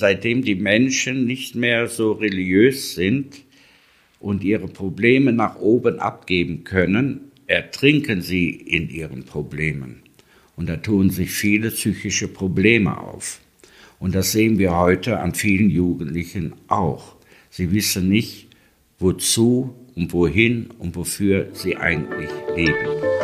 Seitdem die Menschen nicht mehr so religiös sind und ihre Probleme nach oben abgeben können, ertrinken sie in ihren Problemen. Und da tun sich viele psychische Probleme auf. Und das sehen wir heute an vielen Jugendlichen auch. Sie wissen nicht, wozu und wohin und wofür sie eigentlich leben.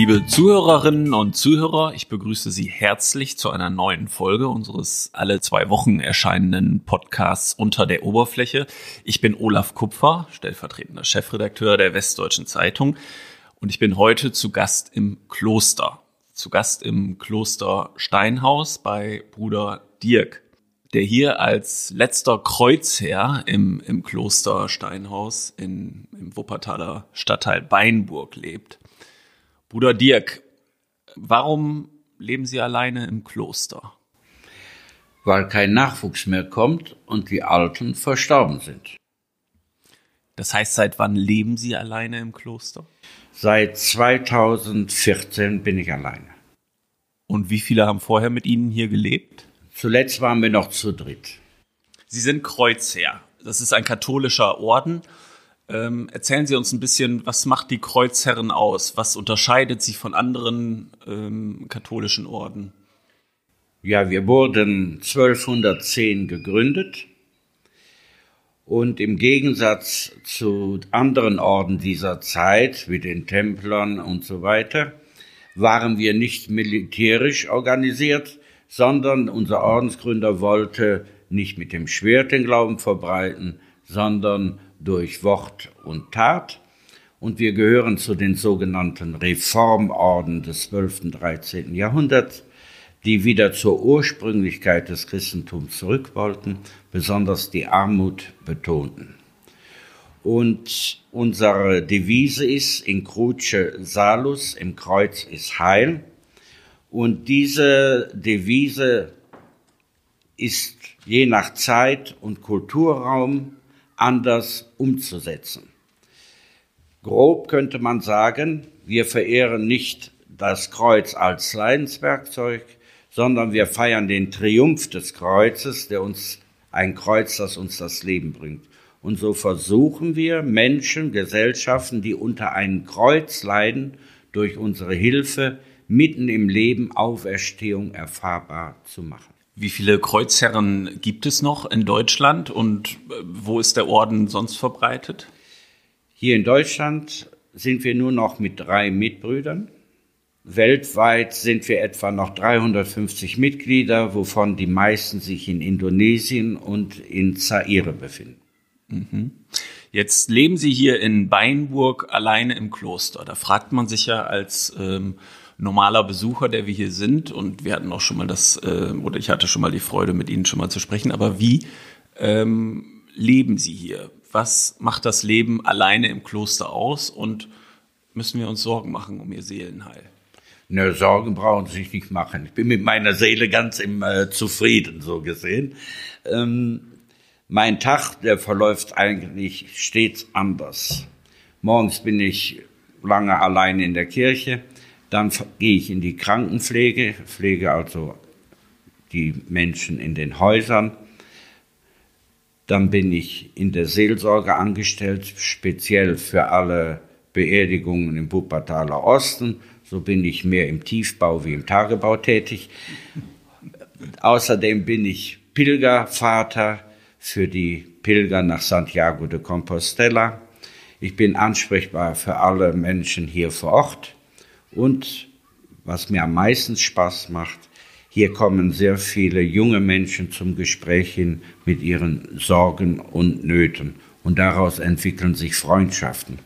Liebe Zuhörerinnen und Zuhörer, ich begrüße Sie herzlich zu einer neuen Folge unseres alle zwei Wochen erscheinenden Podcasts Unter der Oberfläche. Ich bin Olaf Kupfer, stellvertretender Chefredakteur der Westdeutschen Zeitung und ich bin heute zu Gast im Kloster. Zu Gast im Kloster Steinhaus bei Bruder Dirk, der hier als letzter Kreuzherr im, im Kloster Steinhaus in, im Wuppertaler Stadtteil Beinburg lebt. Bruder Dirk, warum leben Sie alleine im Kloster? Weil kein Nachwuchs mehr kommt und die Alten verstorben sind. Das heißt, seit wann leben Sie alleine im Kloster? Seit 2014 bin ich alleine. Und wie viele haben vorher mit Ihnen hier gelebt? Zuletzt waren wir noch zu dritt. Sie sind Kreuzherr. Das ist ein katholischer Orden ähm, erzählen Sie uns ein bisschen, was macht die Kreuzherren aus? Was unterscheidet sie von anderen ähm, katholischen Orden? Ja, wir wurden 1210 gegründet und im Gegensatz zu anderen Orden dieser Zeit, wie den Templern und so weiter, waren wir nicht militärisch organisiert, sondern unser Ordensgründer wollte nicht mit dem Schwert den Glauben verbreiten, sondern durch Wort und Tat. Und wir gehören zu den sogenannten Reformorden des 12. und 13. Jahrhunderts, die wieder zur Ursprünglichkeit des Christentums zurück wollten, besonders die Armut betonten. Und unsere Devise ist in Cruce Salus, im Kreuz ist Heil. Und diese Devise ist je nach Zeit und Kulturraum anders umzusetzen. Grob könnte man sagen, wir verehren nicht das Kreuz als Leidenswerkzeug, sondern wir feiern den Triumph des Kreuzes, der uns ein Kreuz, das uns das Leben bringt. Und so versuchen wir Menschen, Gesellschaften, die unter einem Kreuz leiden, durch unsere Hilfe mitten im Leben Auferstehung erfahrbar zu machen. Wie viele Kreuzherren gibt es noch in Deutschland und äh, wo ist der Orden sonst verbreitet? Hier in Deutschland sind wir nur noch mit drei Mitbrüdern. Weltweit sind wir etwa noch 350 Mitglieder, wovon die meisten sich in Indonesien und in Zaire befinden. Mhm. Jetzt leben Sie hier in Beinburg alleine im Kloster. Da fragt man sich ja als ähm, normaler Besucher, der wir hier sind. Und wir hatten auch schon mal das, äh, oder ich hatte schon mal die Freude, mit Ihnen schon mal zu sprechen. Aber wie ähm, leben Sie hier? Was macht das Leben alleine im Kloster aus? Und müssen wir uns Sorgen machen um Ihr Seelenheil? Ne, Sorgen brauchen Sie sich nicht machen. Ich bin mit meiner Seele ganz im äh, Zufrieden, so gesehen. Ähm, mein Tag, der verläuft eigentlich stets anders. Morgens bin ich lange allein in der Kirche. Dann gehe ich in die Krankenpflege, pflege also die Menschen in den Häusern. Dann bin ich in der Seelsorge angestellt, speziell für alle Beerdigungen im Wuppertaler Osten. So bin ich mehr im Tiefbau wie im Tagebau tätig. Außerdem bin ich Pilgervater für die Pilger nach Santiago de Compostela. Ich bin ansprechbar für alle Menschen hier vor Ort. Und was mir am meisten Spaß macht, hier kommen sehr viele junge Menschen zum Gespräch hin mit ihren Sorgen und Nöten. Und daraus entwickeln sich Freundschaften.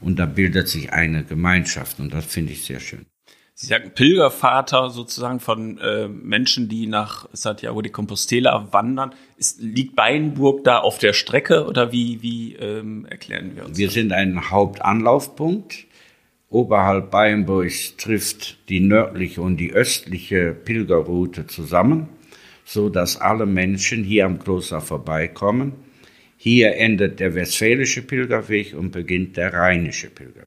Und da bildet sich eine Gemeinschaft. Und das finde ich sehr schön. Sie sagen Pilgervater sozusagen von äh, Menschen, die nach Santiago de Compostela wandern. Ist, liegt Beinburg da auf der Strecke oder wie, wie ähm, erklären wir uns? Wir das? sind ein Hauptanlaufpunkt Oberhalb Beinburgs trifft die nördliche und die östliche Pilgerroute zusammen, so dass alle Menschen hier am Kloster vorbeikommen. Hier endet der westfälische Pilgerweg und beginnt der rheinische Pilgerweg.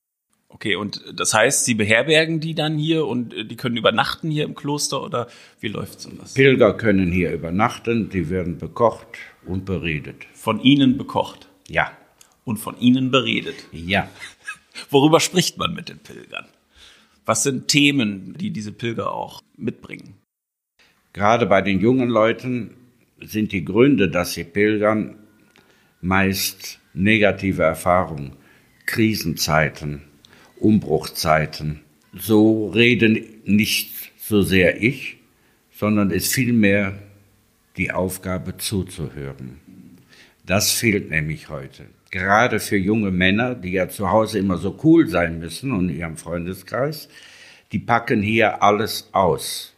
Okay, und das heißt, Sie beherbergen die dann hier und äh, die können übernachten hier im Kloster oder wie läuft sowas? Pilger können hier übernachten, die werden bekocht und beredet. Von Ihnen bekocht Ja, und von Ihnen beredet. ja. Worüber spricht man mit den Pilgern? Was sind Themen, die diese Pilger auch mitbringen? Gerade bei den jungen Leuten sind die Gründe, dass sie pilgern, meist negative Erfahrungen, Krisenzeiten, Umbruchzeiten. So reden nicht so sehr ich, sondern es vielmehr die Aufgabe zuzuhören. Das fehlt nämlich heute. Gerade für junge Männer, die ja zu Hause immer so cool sein müssen und in ihrem Freundeskreis, die packen hier alles aus.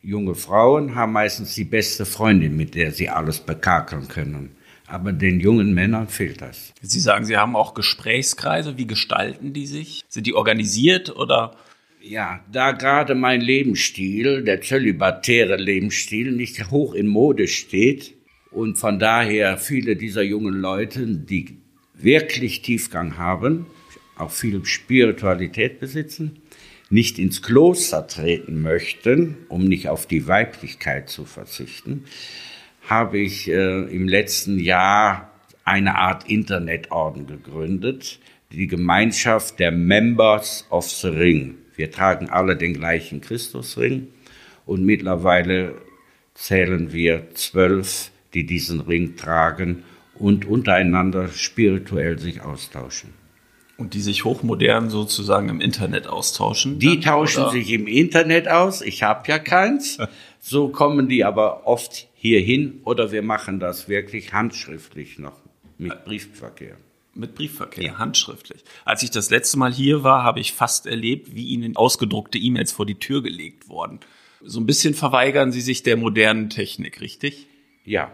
Junge Frauen haben meistens die beste Freundin, mit der sie alles bekakeln können. Aber den jungen Männern fehlt das. Sie sagen, Sie haben auch Gesprächskreise. Wie gestalten die sich? Sind die organisiert oder? Ja, da gerade mein Lebensstil, der zölibatäre Lebensstil, nicht hoch in Mode steht und von daher viele dieser jungen Leute, die wirklich Tiefgang haben, auch viel Spiritualität besitzen, nicht ins Kloster treten möchten, um nicht auf die Weiblichkeit zu verzichten, habe ich äh, im letzten Jahr eine Art Internetorden gegründet, die Gemeinschaft der Members of the Ring. Wir tragen alle den gleichen Christusring und mittlerweile zählen wir zwölf, die diesen Ring tragen und untereinander spirituell sich austauschen. Und die sich hochmodern sozusagen im Internet austauschen? Die dann, tauschen oder? sich im Internet aus. Ich habe ja keins. So kommen die aber oft hierhin oder wir machen das wirklich handschriftlich noch mit Briefverkehr. Mit Briefverkehr, handschriftlich. Als ich das letzte Mal hier war, habe ich fast erlebt, wie Ihnen ausgedruckte E-Mails vor die Tür gelegt wurden. So ein bisschen verweigern Sie sich der modernen Technik, richtig? Ja.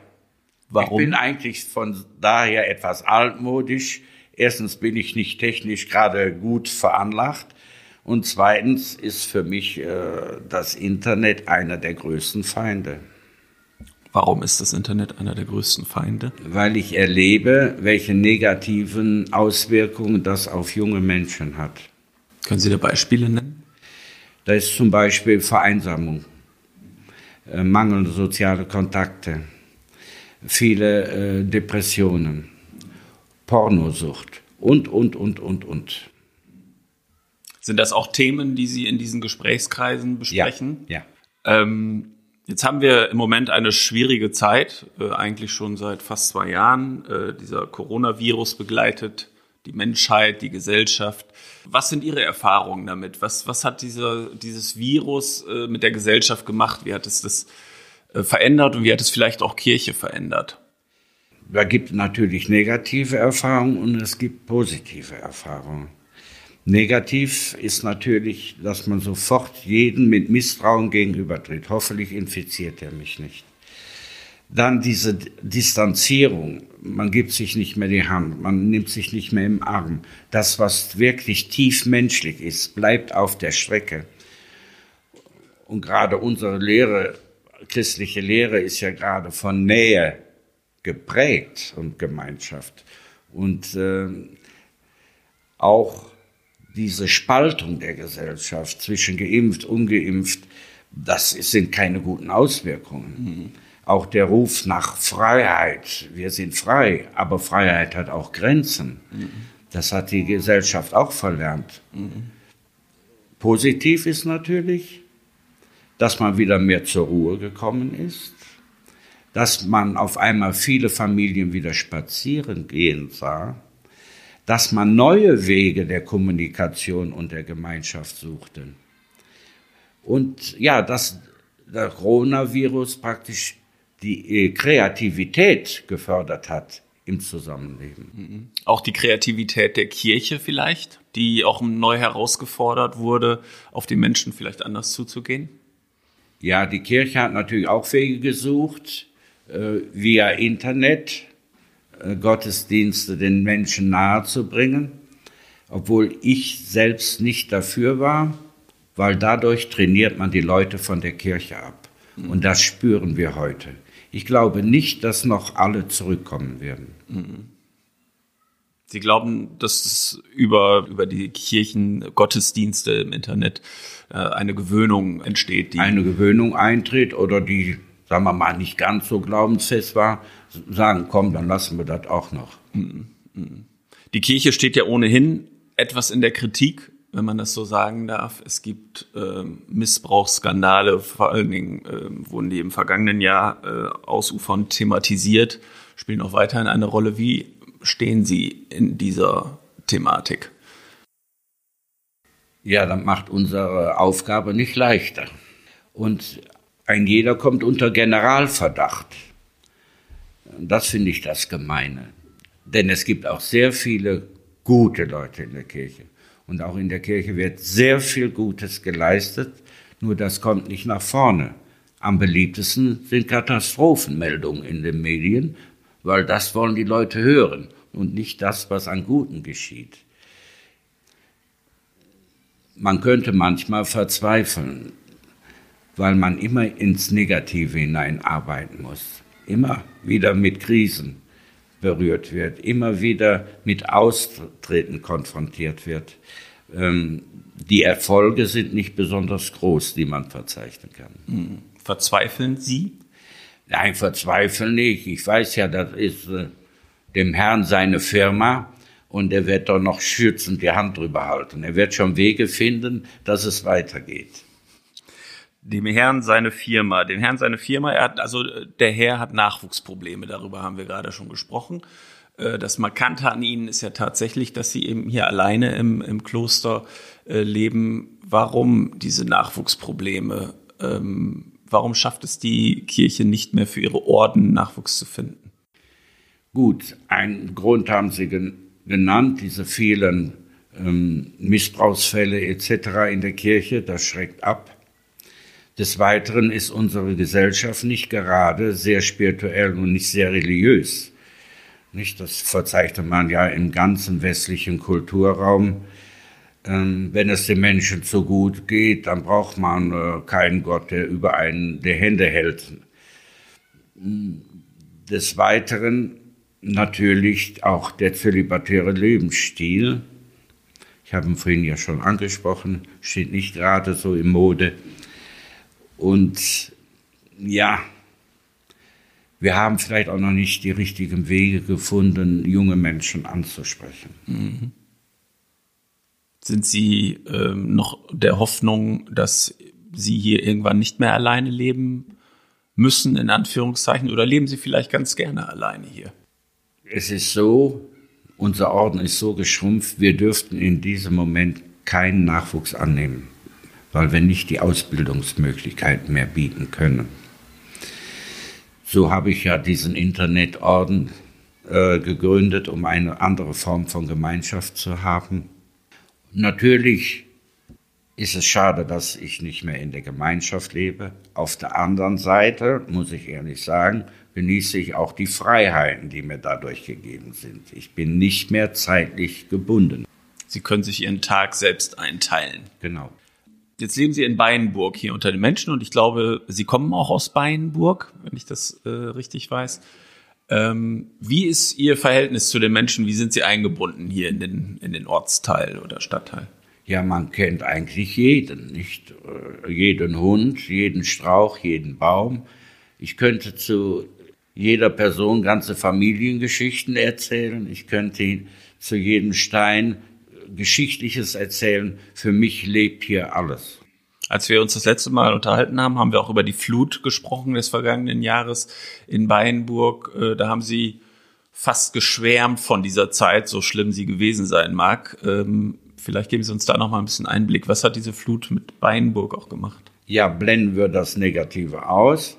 Warum? Ich bin eigentlich von daher etwas altmodisch. Erstens bin ich nicht technisch gerade gut veranlagt. Und zweitens ist für mich äh, das Internet einer der größten Feinde. Warum ist das Internet einer der größten Feinde? Weil ich erlebe, welche negativen Auswirkungen das auf junge Menschen hat. Können Sie da Beispiele nennen? Da ist zum Beispiel Vereinsamung, äh, mangelnde soziale Kontakte, viele äh, Depressionen, Pornosucht und, und, und, und, und. Sind das auch Themen, die Sie in diesen Gesprächskreisen besprechen? Ja. Ähm, jetzt haben wir im Moment eine schwierige Zeit, äh, eigentlich schon seit fast zwei Jahren. Äh, dieser Coronavirus begleitet die Menschheit, die Gesellschaft. Was sind Ihre Erfahrungen damit? Was, was hat dieser, dieses Virus äh, mit der Gesellschaft gemacht? Wie hat es das verändert und wie hat es vielleicht auch Kirche verändert? Da gibt natürlich negative Erfahrungen und es gibt positive Erfahrungen. Negativ ist natürlich, dass man sofort jeden mit Misstrauen gegenübertritt. Hoffentlich infiziert er mich nicht. Dann diese Distanzierung. Man gibt sich nicht mehr die Hand, man nimmt sich nicht mehr im Arm. Das, was wirklich tief menschlich ist, bleibt auf der Strecke. Und gerade unsere Lehre, christliche Lehre ist ja gerade von Nähe geprägt und Gemeinschaft. Und äh, auch diese Spaltung der Gesellschaft zwischen geimpft, ungeimpft, das sind keine guten Auswirkungen. Mhm. Auch der Ruf nach Freiheit, wir sind frei, aber Freiheit hat auch Grenzen. Mhm. Das hat die Gesellschaft auch verlernt. Mhm. Positiv ist natürlich, dass man wieder mehr zur Ruhe gekommen ist, dass man auf einmal viele Familien wieder spazieren gehen sah, dass man neue Wege der Kommunikation und der Gemeinschaft suchte. Und ja, dass der Coronavirus praktisch die Kreativität gefördert hat im Zusammenleben. Auch die Kreativität der Kirche vielleicht, die auch neu herausgefordert wurde, auf die Menschen vielleicht anders zuzugehen? Ja, die Kirche hat natürlich auch Wege gesucht, äh, via Internet äh, Gottesdienste den Menschen nahezubringen, obwohl ich selbst nicht dafür war, weil dadurch trainiert man die Leute von der Kirche ab. Und das spüren wir heute. Ich glaube nicht, dass noch alle zurückkommen werden. Sie glauben, dass es über, über die Kirchen, Gottesdienste im Internet äh, eine Gewöhnung entsteht? Die eine Gewöhnung eintritt oder die, sagen wir mal, nicht ganz so glaubensfest war, sagen, komm, dann lassen wir das auch noch. Die Kirche steht ja ohnehin etwas in der Kritik wenn man das so sagen darf. Es gibt äh, Missbrauchsskandale, vor allen Dingen äh, wurden die im vergangenen Jahr äh, ausufernd thematisiert, spielen auch weiterhin eine Rolle. Wie stehen Sie in dieser Thematik? Ja, das macht unsere Aufgabe nicht leichter. Und ein jeder kommt unter Generalverdacht. Das finde ich das Gemeine. Denn es gibt auch sehr viele gute Leute in der Kirche. Und auch in der Kirche wird sehr viel Gutes geleistet, nur das kommt nicht nach vorne. Am beliebtesten sind Katastrophenmeldungen in den Medien, weil das wollen die Leute hören und nicht das, was an Guten geschieht. Man könnte manchmal verzweifeln, weil man immer ins Negative hineinarbeiten muss, immer wieder mit Krisen berührt wird, immer wieder mit Austreten konfrontiert wird. Ähm, die Erfolge sind nicht besonders groß, die man verzeichnen kann. Hm. Verzweifeln Sie? Nein, verzweifeln nicht. Ich weiß ja, das ist äh, dem Herrn seine Firma und er wird doch noch schützend die Hand drüber halten. Er wird schon Wege finden, dass es weitergeht dem Herrn seine Firma, dem Herrn seine Firma, er hat, also der Herr hat Nachwuchsprobleme, darüber haben wir gerade schon gesprochen. Äh, das Markante an ihnen ist ja tatsächlich, dass sie eben hier alleine im, im Kloster äh, leben. Warum diese Nachwuchsprobleme? Ähm, warum schafft es die Kirche nicht mehr für ihre Orden Nachwuchs zu finden? Gut, einen Grund haben Sie genannt, diese vielen ähm, Missbrauchsfälle etc. in der Kirche, das schreckt ab. Des Weiteren ist unsere Gesellschaft nicht gerade sehr spirituell und nicht sehr religiös. Nicht, das verzeichnet man ja im ganzen westlichen Kulturraum. Ähm, wenn es den Menschen so gut geht, dann braucht man äh, keinen Gott, der über einen die Hände hält. Des Weiteren natürlich auch der zölibatäre Lebensstil. Ich habe ihn vorhin ja schon angesprochen, steht nicht gerade so im Mode. Und ja, wir haben vielleicht auch noch nicht die richtigen Wege gefunden, junge Menschen anzusprechen. Mhm. Sind Sie ähm, noch der Hoffnung, dass Sie hier irgendwann nicht mehr alleine leben müssen, in Anführungszeichen, oder leben Sie vielleicht ganz gerne alleine hier? Es ist so, unser Orden ist so geschrumpft, wir dürften in diesem Moment keinen Nachwuchs annehmen weil wir nicht die Ausbildungsmöglichkeiten mehr bieten können. So habe ich ja diesen Internetorden äh, gegründet, um eine andere Form von Gemeinschaft zu haben. Natürlich ist es schade, dass ich nicht mehr in der Gemeinschaft lebe. Auf der anderen Seite, muss ich ehrlich sagen, genieße ich auch die Freiheiten, die mir dadurch gegeben sind. Ich bin nicht mehr zeitlich gebunden. Sie können sich Ihren Tag selbst einteilen. Genau. Jetzt leben Sie in Beinburg hier unter den Menschen und ich glaube, Sie kommen auch aus Beinburg, wenn ich das äh, richtig weiß. Ähm, wie ist Ihr Verhältnis zu den Menschen? Wie sind Sie eingebunden hier in den, in den Ortsteil oder Stadtteil? Ja, man kennt eigentlich jeden, nicht? Äh, jeden Hund, jeden Strauch, jeden Baum. Ich könnte zu jeder Person ganze Familiengeschichten erzählen. Ich könnte zu jedem Stein Geschichtliches erzählen. Für mich lebt hier alles. Als wir uns das letzte Mal unterhalten haben, haben wir auch über die Flut gesprochen des vergangenen Jahres in Beinburg. Äh, da haben Sie fast geschwärmt von dieser Zeit, so schlimm sie gewesen sein mag. Ähm, vielleicht geben Sie uns da noch mal ein bisschen Einblick. Was hat diese Flut mit Beinburg auch gemacht? Ja, blenden wir das Negative aus.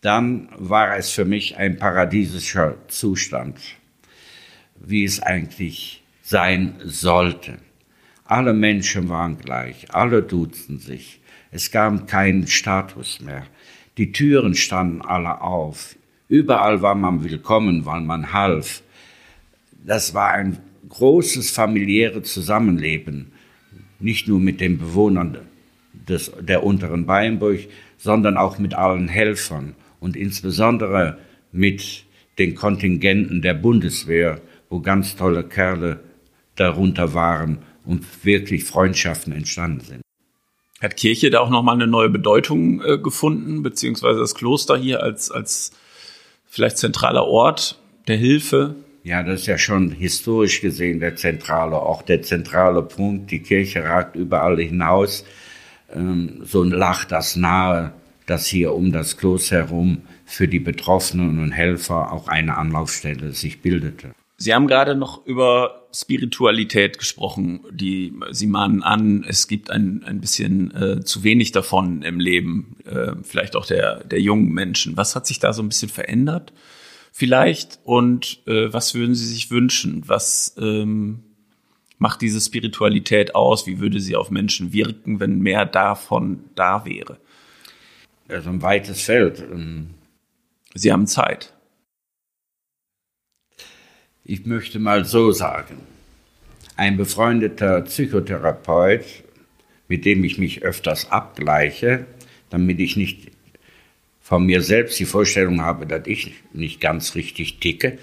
Dann war es für mich ein paradiesischer Zustand, wie es eigentlich sein sollte. Alle Menschen waren gleich, alle duzen sich. Es gab keinen Status mehr. Die Türen standen alle auf. Überall war man willkommen, weil man half. Das war ein großes familiäres Zusammenleben, nicht nur mit den Bewohnern des, der unteren Bayernburg, sondern auch mit allen Helfern. und insbesondere mit den Kontingenten der Bundeswehr, wo ganz tolle Kerle darunter waren und wirklich Freundschaften entstanden sind. Hat Kirche da auch nochmal eine neue Bedeutung äh, gefunden, beziehungsweise das Kloster hier als, als vielleicht zentraler Ort der Hilfe? Ja, das ist ja schon historisch gesehen der zentrale Ort, der zentrale Punkt. Die Kirche ragt überall hinaus. Ähm, so lag das nahe, dass hier um das Kloster herum für die Betroffenen und Helfer auch eine Anlaufstelle sich bildete. Sie haben gerade noch über Spiritualität gesprochen, die Sie mahnen an, es gibt ein, ein bisschen äh, zu wenig davon im Leben, äh, vielleicht auch der, der jungen Menschen. Was hat sich da so ein bisschen verändert? Vielleicht und äh, was würden Sie sich wünschen? Was ähm, macht diese Spiritualität aus? Wie würde sie auf Menschen wirken, wenn mehr davon da wäre? Also ein weites Feld. Ähm, sie haben Zeit. Ich möchte mal so sagen, ein befreundeter Psychotherapeut, mit dem ich mich öfters abgleiche, damit ich nicht von mir selbst die Vorstellung habe, dass ich nicht ganz richtig ticke,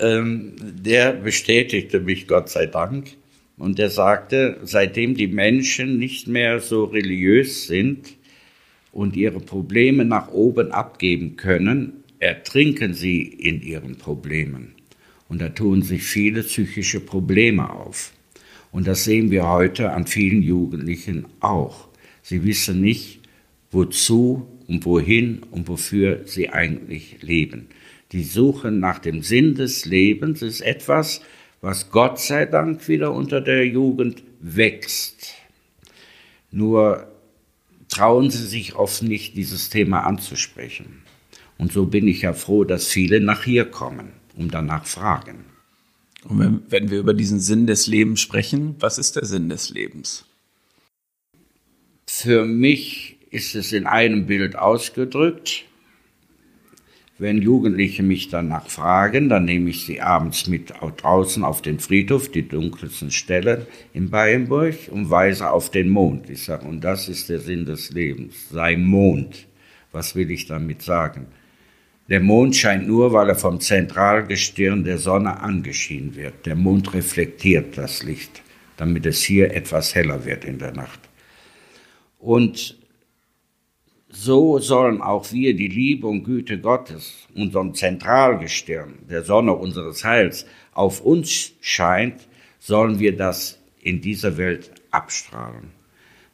ähm, der bestätigte mich Gott sei Dank und der sagte, seitdem die Menschen nicht mehr so religiös sind und ihre Probleme nach oben abgeben können, ertrinken sie in ihren Problemen. Und da tun sich viele psychische Probleme auf. Und das sehen wir heute an vielen Jugendlichen auch. Sie wissen nicht, wozu und wohin und wofür sie eigentlich leben. Die Suche nach dem Sinn des Lebens ist etwas, was Gott sei Dank wieder unter der Jugend wächst. Nur trauen sie sich oft nicht, dieses Thema anzusprechen. Und so bin ich ja froh, dass viele nach hier kommen um danach fragen. Und wenn, wenn wir über diesen Sinn des Lebens sprechen, was ist der Sinn des Lebens? Für mich ist es in einem Bild ausgedrückt. Wenn Jugendliche mich danach fragen, dann nehme ich sie abends mit draußen auf den Friedhof, die dunkelsten Stellen in Bayernburg, und weise auf den Mond. Ich sage, und das ist der Sinn des Lebens. Sei Mond. Was will ich damit sagen? Der Mond scheint nur, weil er vom Zentralgestirn der Sonne angeschienen wird. Der Mond reflektiert das Licht, damit es hier etwas heller wird in der Nacht. Und so sollen auch wir die Liebe und Güte Gottes, unserem Zentralgestirn, der Sonne unseres Heils, auf uns scheint, sollen wir das in dieser Welt abstrahlen.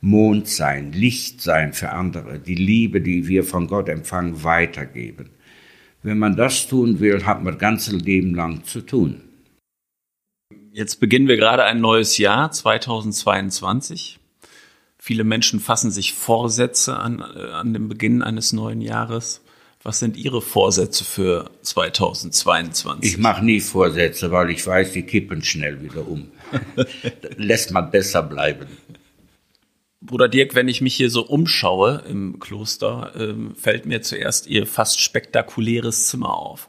Mond sein, Licht sein für andere, die Liebe, die wir von Gott empfangen, weitergeben. Wenn man das tun will, hat man das ganze Leben lang zu tun. Jetzt beginnen wir gerade ein neues Jahr, 2022. Viele Menschen fassen sich Vorsätze an, äh, an dem Beginn eines neuen Jahres. Was sind Ihre Vorsätze für 2022? Ich mache nie Vorsätze, weil ich weiß, die kippen schnell wieder um. Lässt man besser bleiben. Bruder Dirk, wenn ich mich hier so umschaue im Kloster, ähm, fällt mir zuerst ihr fast spektakuläres Zimmer auf.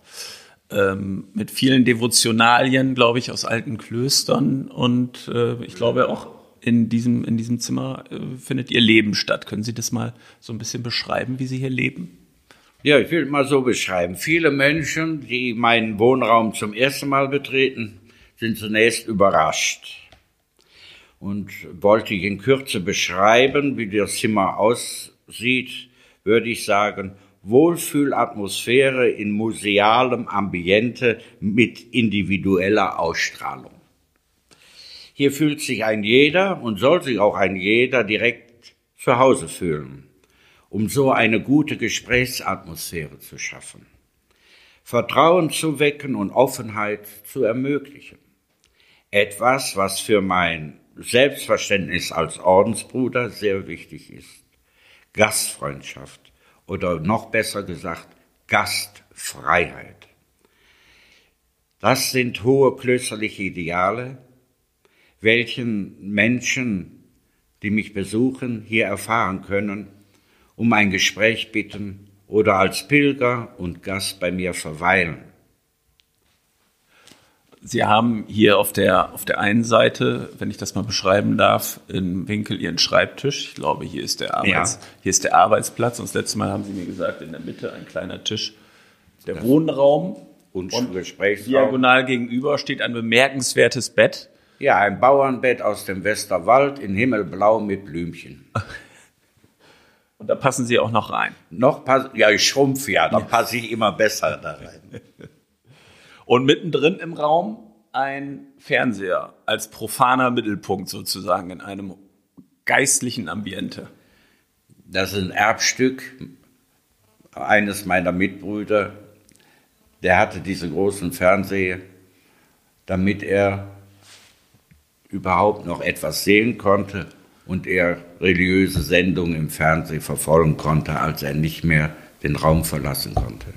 Ähm, mit vielen Devotionalien, glaube ich, aus alten Klöstern. Und äh, ich glaube auch in diesem, in diesem Zimmer äh, findet ihr Leben statt. Können Sie das mal so ein bisschen beschreiben, wie Sie hier leben? Ja, ich will mal so beschreiben. Viele Menschen, die meinen Wohnraum zum ersten Mal betreten, sind zunächst überrascht und wollte ich in Kürze beschreiben, wie das Zimmer aussieht, würde ich sagen, Wohlfühlatmosphäre in musealem Ambiente mit individueller Ausstrahlung. Hier fühlt sich ein jeder und soll sich auch ein jeder direkt zu Hause fühlen, um so eine gute Gesprächsatmosphäre zu schaffen, Vertrauen zu wecken und Offenheit zu ermöglichen. Etwas, was für mein Selbstverständnis als Ordensbruder sehr wichtig ist. Gastfreundschaft oder noch besser gesagt Gastfreiheit. Das sind hohe klösterliche Ideale, welchen Menschen, die mich besuchen, hier erfahren können, um ein Gespräch bitten oder als Pilger und Gast bei mir verweilen. Sie haben hier auf der, auf der einen Seite, wenn ich das mal beschreiben darf, im Winkel Ihren Schreibtisch. Ich glaube, hier ist der, Arbeits, ja. hier ist der Arbeitsplatz. Und das letzte Mal haben Sie mir gesagt, in der Mitte ein kleiner Tisch. Der das Wohnraum und, und Gesprächsraum. Diagonal gegenüber steht ein bemerkenswertes Bett. Ja, ein Bauernbett aus dem Westerwald in Himmelblau mit Blümchen. Und da passen Sie auch noch rein. Noch pass ja, ich schrumpfe ja, da passe ich immer besser da rein. Und mittendrin im Raum ein Fernseher als profaner Mittelpunkt sozusagen in einem geistlichen Ambiente. Das ist ein Erbstück eines meiner Mitbrüder. Der hatte diese großen Fernseher, damit er überhaupt noch etwas sehen konnte und er religiöse Sendungen im Fernsehen verfolgen konnte, als er nicht mehr den Raum verlassen konnte.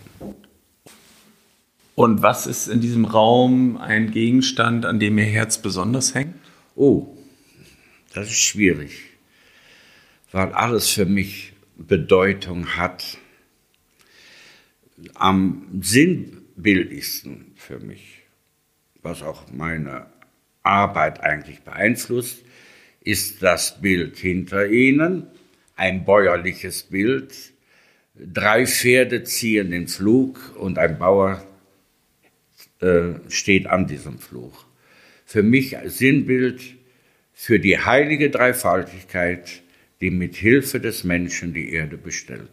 Und was ist in diesem Raum ein Gegenstand, an dem Ihr Herz besonders hängt? Oh, das ist schwierig, weil alles für mich Bedeutung hat. Am sinnbildlichsten für mich, was auch meine Arbeit eigentlich beeinflusst, ist das Bild hinter ihnen, ein bäuerliches Bild. Drei Pferde ziehen den Flug und ein Bauer äh, steht an diesem Flug. Für mich Sinnbild für die heilige Dreifaltigkeit, die mit Hilfe des Menschen die Erde bestellt.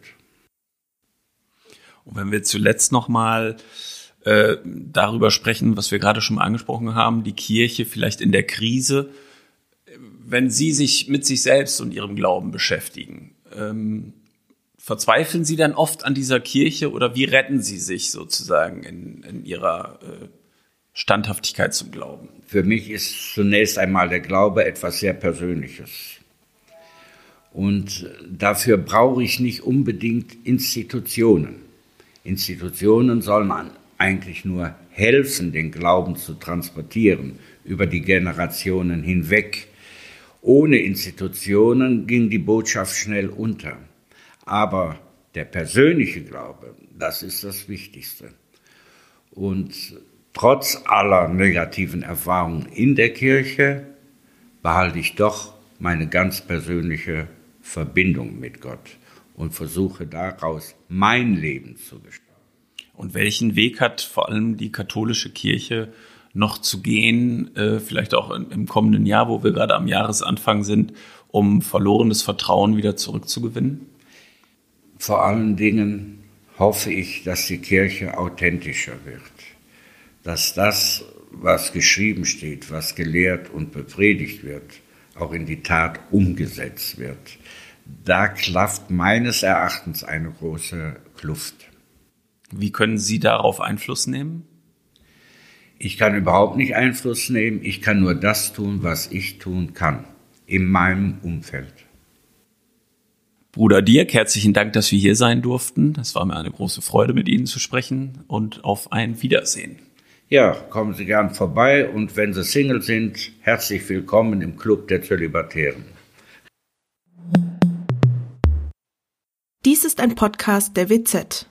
Und wenn wir zuletzt noch mal äh, darüber sprechen, was wir gerade schon mal angesprochen haben, die Kirche vielleicht in der Krise, wenn Sie sich mit sich selbst und Ihrem Glauben beschäftigen, ähm, verzweifeln Sie dann oft an dieser Kirche oder wie retten Sie sich sozusagen in, in Ihrer äh, Standhaftigkeit zum Glauben? Für mich ist zunächst einmal der Glaube etwas sehr Persönliches. Und dafür brauche ich nicht unbedingt Institutionen. Institutionen sollen eigentlich nur helfen, den Glauben zu transportieren über die Generationen hinweg. Ohne Institutionen ging die Botschaft schnell unter. Aber der persönliche Glaube, das ist das Wichtigste. Und trotz aller negativen Erfahrungen in der Kirche behalte ich doch meine ganz persönliche Verbindung mit Gott und versuche daraus mein Leben zu gestalten. Und welchen Weg hat vor allem die katholische Kirche noch zu gehen, äh, vielleicht auch im kommenden Jahr, wo wir gerade am Jahresanfang sind, um verlorenes Vertrauen wieder zurückzugewinnen? Vor allen Dingen hoffe ich, dass die Kirche authentischer wird, dass das, was geschrieben steht, was gelehrt und bepredigt wird, auch in die Tat umgesetzt wird. Da klafft meines Erachtens eine große Kluft. Wie können Sie darauf Einfluss nehmen? Ich kann überhaupt nicht Einfluss nehmen. Ich kann nur das tun, was ich tun kann. In meinem Umfeld. Bruder Dirk, herzlichen Dank, dass wir hier sein durften. Es war mir eine große Freude, mit Ihnen zu sprechen und auf ein Wiedersehen. Ja, kommen Sie gern vorbei und wenn Sie Single sind, herzlich willkommen im Club der Zölibatären. Dies ist ein Podcast der WZ.